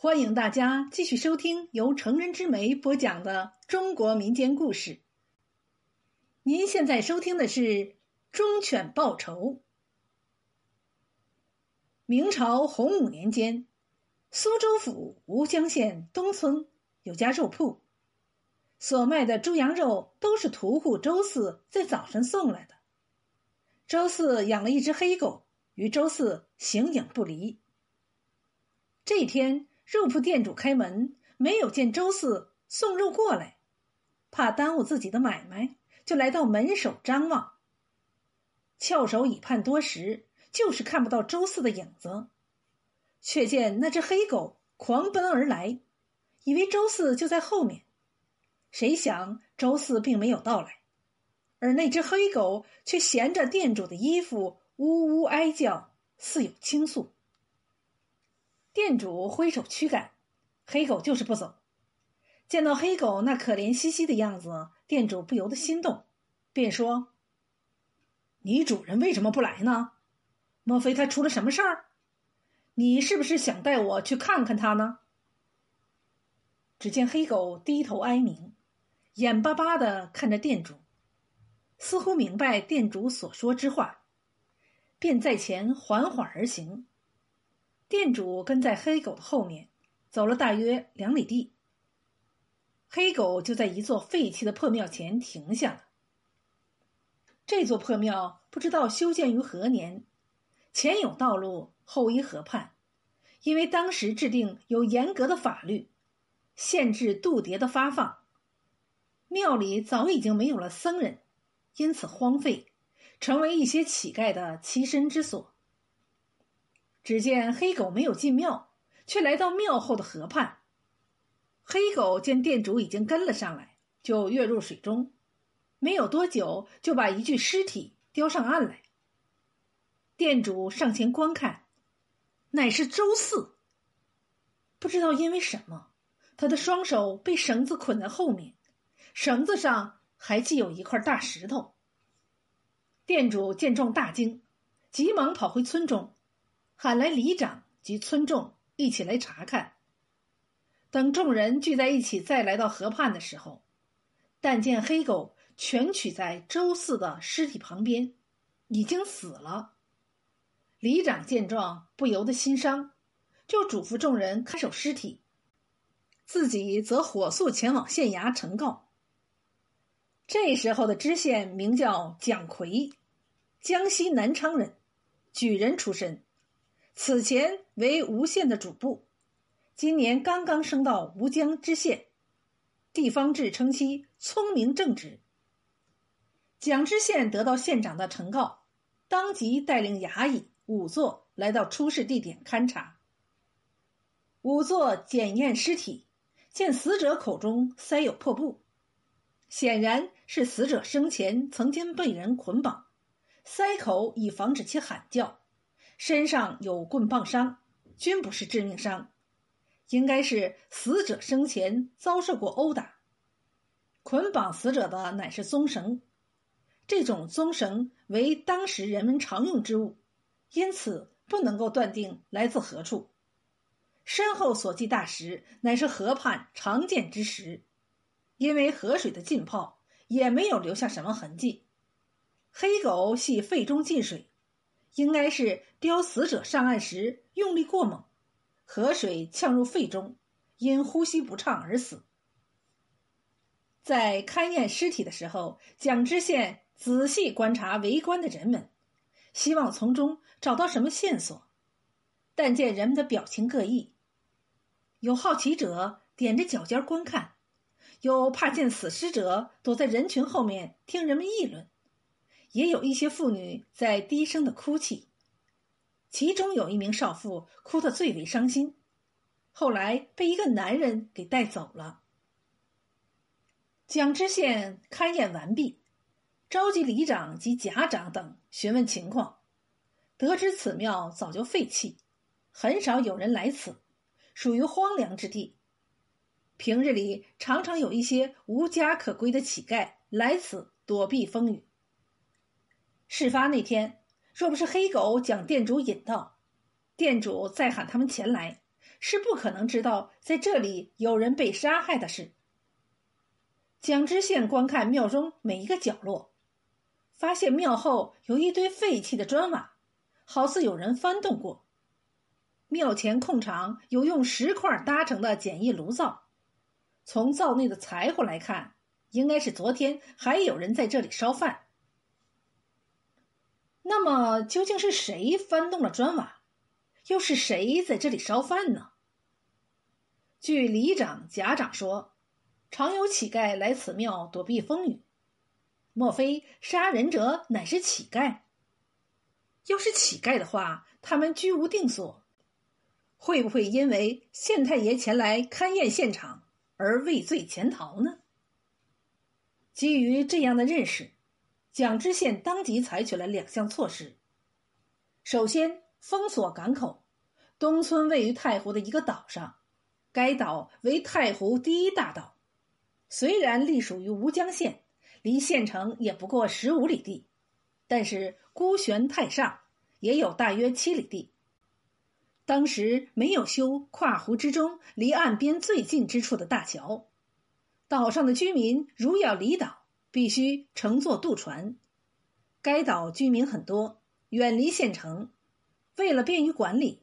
欢迎大家继续收听由成人之美播讲的中国民间故事。您现在收听的是《忠犬报仇》。明朝洪武年间，苏州府吴江县东村有家肉铺，所卖的猪羊肉都是屠户周四在早晨送来的。周四养了一只黑狗，与周四形影不离。这天。肉铺店主开门，没有见周四送肉过来，怕耽误自己的买卖，就来到门首张望。翘首以盼多时，就是看不到周四的影子，却见那只黑狗狂奔而来，以为周四就在后面，谁想周四并没有到来，而那只黑狗却衔着店主的衣服，呜呜哀叫，似有倾诉。店主挥手驱赶，黑狗就是不走。见到黑狗那可怜兮兮的样子，店主不由得心动，便说：“你主人为什么不来呢？莫非他出了什么事儿？你是不是想带我去看看他呢？”只见黑狗低头哀鸣，眼巴巴的看着店主，似乎明白店主所说之话，便在前缓缓而行。店主跟在黑狗的后面，走了大约两里地。黑狗就在一座废弃的破庙前停下了。这座破庙不知道修建于何年，前有道路，后依河畔。因为当时制定有严格的法律，限制渡牒的发放，庙里早已经没有了僧人，因此荒废，成为一些乞丐的栖身之所。只见黑狗没有进庙，却来到庙后的河畔。黑狗见店主已经跟了上来，就跃入水中，没有多久就把一具尸体叼上岸来。店主上前观看，乃是周四。不知道因为什么，他的双手被绳子捆在后面，绳子上还系有一块大石头。店主见状大惊，急忙跑回村中。喊来里长及村众一起来查看。等众人聚在一起，再来到河畔的时候，但见黑狗蜷曲在周四的尸体旁边，已经死了。里长见状，不由得心伤，就嘱咐众人看守尸体，自己则火速前往县衙呈告。这时候的知县名叫蒋奎，江西南昌人，举人出身。此前为吴县的主簿，今年刚刚升到吴江知县，地方志称其聪明正直。蒋知县得到县长的呈告，当即带领衙役仵作来到出事地点勘察。仵作检验尸体，见死者口中塞有破布，显然是死者生前曾经被人捆绑，塞口以防止其喊叫。身上有棍棒伤，均不是致命伤，应该是死者生前遭受过殴打。捆绑死者的乃是棕绳，这种棕绳为当时人们常用之物，因此不能够断定来自何处。身后所系大石乃是河畔常见之石，因为河水的浸泡也没有留下什么痕迹。黑狗系肺中进水。应该是叼死者上岸时用力过猛，河水呛入肺中，因呼吸不畅而死。在勘验尸体的时候，蒋知县仔细观察围观的人们，希望从中找到什么线索，但见人们的表情各异，有好奇者踮着脚尖观看，有怕见死尸者躲在人群后面听人们议论。也有一些妇女在低声的哭泣，其中有一名少妇哭得最为伤心，后来被一个男人给带走了。蒋知县勘验完毕，召集里长及甲长等询问情况，得知此庙早就废弃，很少有人来此，属于荒凉之地。平日里常常有一些无家可归的乞丐来此躲避风雨。事发那天，若不是黑狗将店主引到，店主再喊他们前来，是不可能知道在这里有人被杀害的事。蒋知县观看庙中每一个角落，发现庙后有一堆废弃的砖瓦，好似有人翻动过。庙前空场有用石块搭成的简易炉灶，从灶内的柴火来看，应该是昨天还有人在这里烧饭。那么，究竟是谁翻动了砖瓦？又是谁在这里烧饭呢？据里长、甲长说，常有乞丐来此庙躲避风雨。莫非杀人者乃是乞丐？要是乞丐的话，他们居无定所。会不会因为县太爷前来勘验现场而畏罪潜逃呢？基于这样的认识，蒋知县当即采取了两项措施。首先，封锁港口。东村位于太湖的一个岛上，该岛为太湖第一大岛，虽然隶属于吴江县，离县城也不过十五里地，但是孤悬太上，也有大约七里地。当时没有修跨湖之中离岸边最近之处的大桥，岛上的居民如要离岛，必须乘坐渡船。该岛居民很多，远离县城，为了便于管理，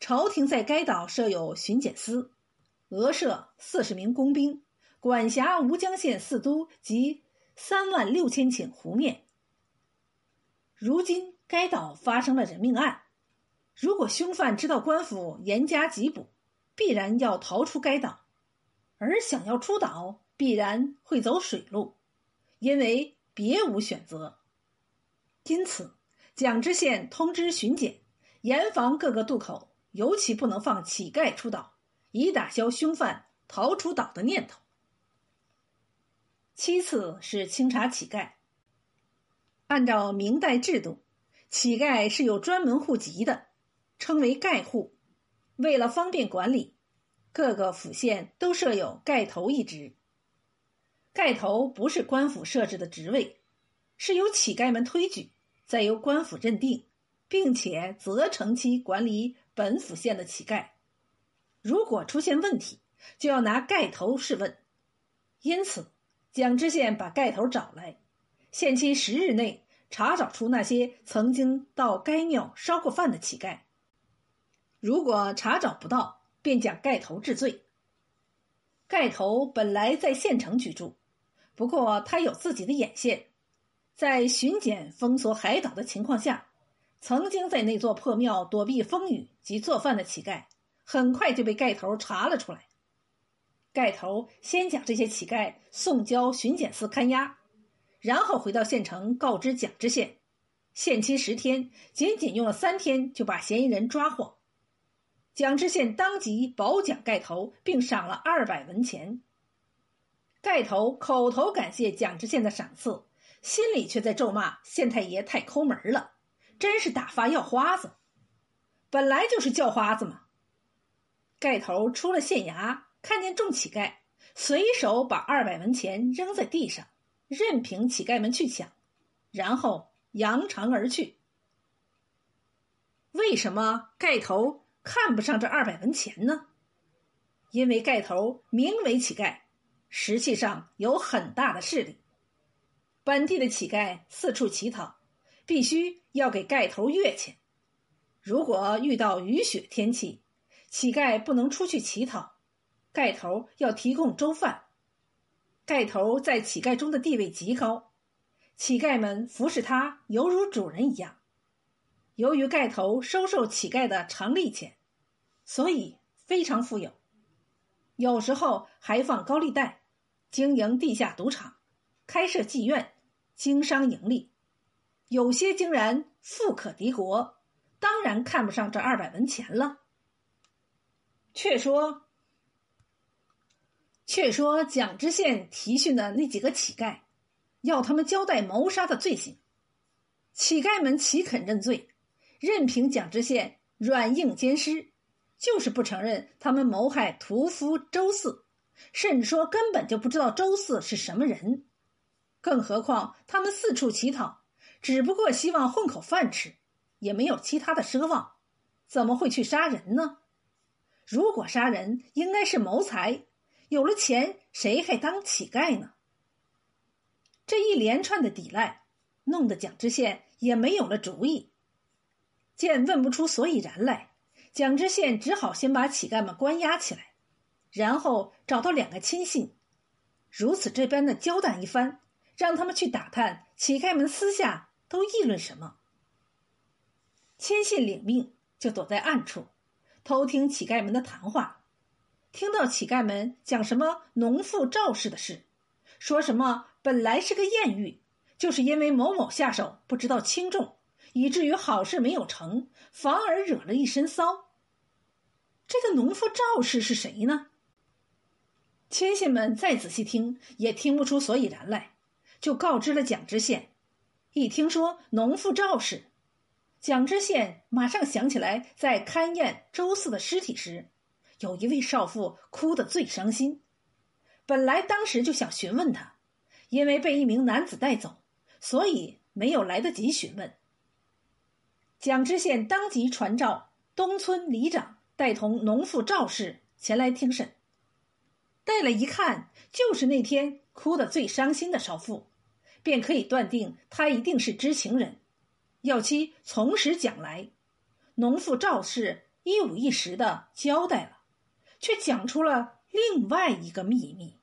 朝廷在该岛设有巡检司，额设四十名工兵，管辖吴江县四都及三万六千顷湖面。如今该岛发生了人命案。如果凶犯知道官府严加缉捕，必然要逃出该岛，而想要出岛，必然会走水路，因为别无选择。因此，蒋知县通知巡检，严防各个渡口，尤其不能放乞丐出岛，以打消凶犯逃出岛的念头。其次是清查乞丐。按照明代制度，乞丐是有专门户籍的。称为丐户，为了方便管理，各个府县都设有盖头一职。盖头不是官府设置的职位，是由乞丐们推举，再由官府认定，并且责成其管理本府县的乞丐。如果出现问题，就要拿盖头试问。因此，蒋知县把盖头找来，限期十日内查找出那些曾经到该庙烧过饭的乞丐。如果查找不到，便将盖头治罪。盖头本来在县城居住，不过他有自己的眼线，在巡检封锁海岛的情况下，曾经在那座破庙躲避风雨及做饭的乞丐，很快就被盖头查了出来。盖头先将这些乞丐送交巡检司看押，然后回到县城告知蒋知县，限期十天，仅仅用了三天就把嫌疑人抓获。蒋知县当即褒奖盖头，并赏了二百文钱。盖头口头感谢蒋知县的赏赐，心里却在咒骂县太爷太抠门了，真是打发要花子。本来就是叫花子嘛。盖头出了县衙，看见众乞丐，随手把二百文钱扔在地上，任凭乞丐们去抢，然后扬长而去。为什么盖头？看不上这二百文钱呢，因为盖头名为乞丐，实际上有很大的势力。本地的乞丐四处乞讨，必须要给盖头月钱。如果遇到雨雪天气，乞丐不能出去乞讨，盖头要提供粥饭。盖头在乞丐中的地位极高，乞丐们服侍他犹如主人一样。由于盖头收受乞丐的常利钱，所以非常富有，有时候还放高利贷，经营地下赌场，开设妓院，经商盈利，有些竟然富可敌国，当然看不上这二百文钱了。却说，却说蒋知县提讯的那几个乞丐，要他们交代谋杀的罪行，乞丐们岂肯认罪？任凭蒋知县软硬兼施，就是不承认他们谋害屠夫周四，甚至说根本就不知道周四是什么人。更何况他们四处乞讨，只不过希望混口饭吃，也没有其他的奢望，怎么会去杀人呢？如果杀人，应该是谋财。有了钱，谁还当乞丐呢？这一连串的抵赖，弄得蒋知县也没有了主意。见问不出所以然来，蒋知县只好先把乞丐们关押起来，然后找到两个亲信，如此这般的交代一番，让他们去打探乞丐们私下都议论什么。亲信领命，就躲在暗处。偷听乞丐们的谈话，听到乞丐们讲什么农妇赵氏的事，说什么本来是个艳遇，就是因为某某下手不知道轻重，以至于好事没有成，反而惹了一身骚。这个农妇赵氏是谁呢？亲信们再仔细听，也听不出所以然来，就告知了蒋知县。一听说农妇赵氏。蒋知县马上想起来，在勘验周四的尸体时，有一位少妇哭得最伤心。本来当时就想询问他，因为被一名男子带走，所以没有来得及询问。蒋知县当即传召东村里长带同农妇赵氏前来听审。带来一看，就是那天哭得最伤心的少妇，便可以断定她一定是知情人。要其从实讲来，农妇赵氏一五一十的交代了，却讲出了另外一个秘密。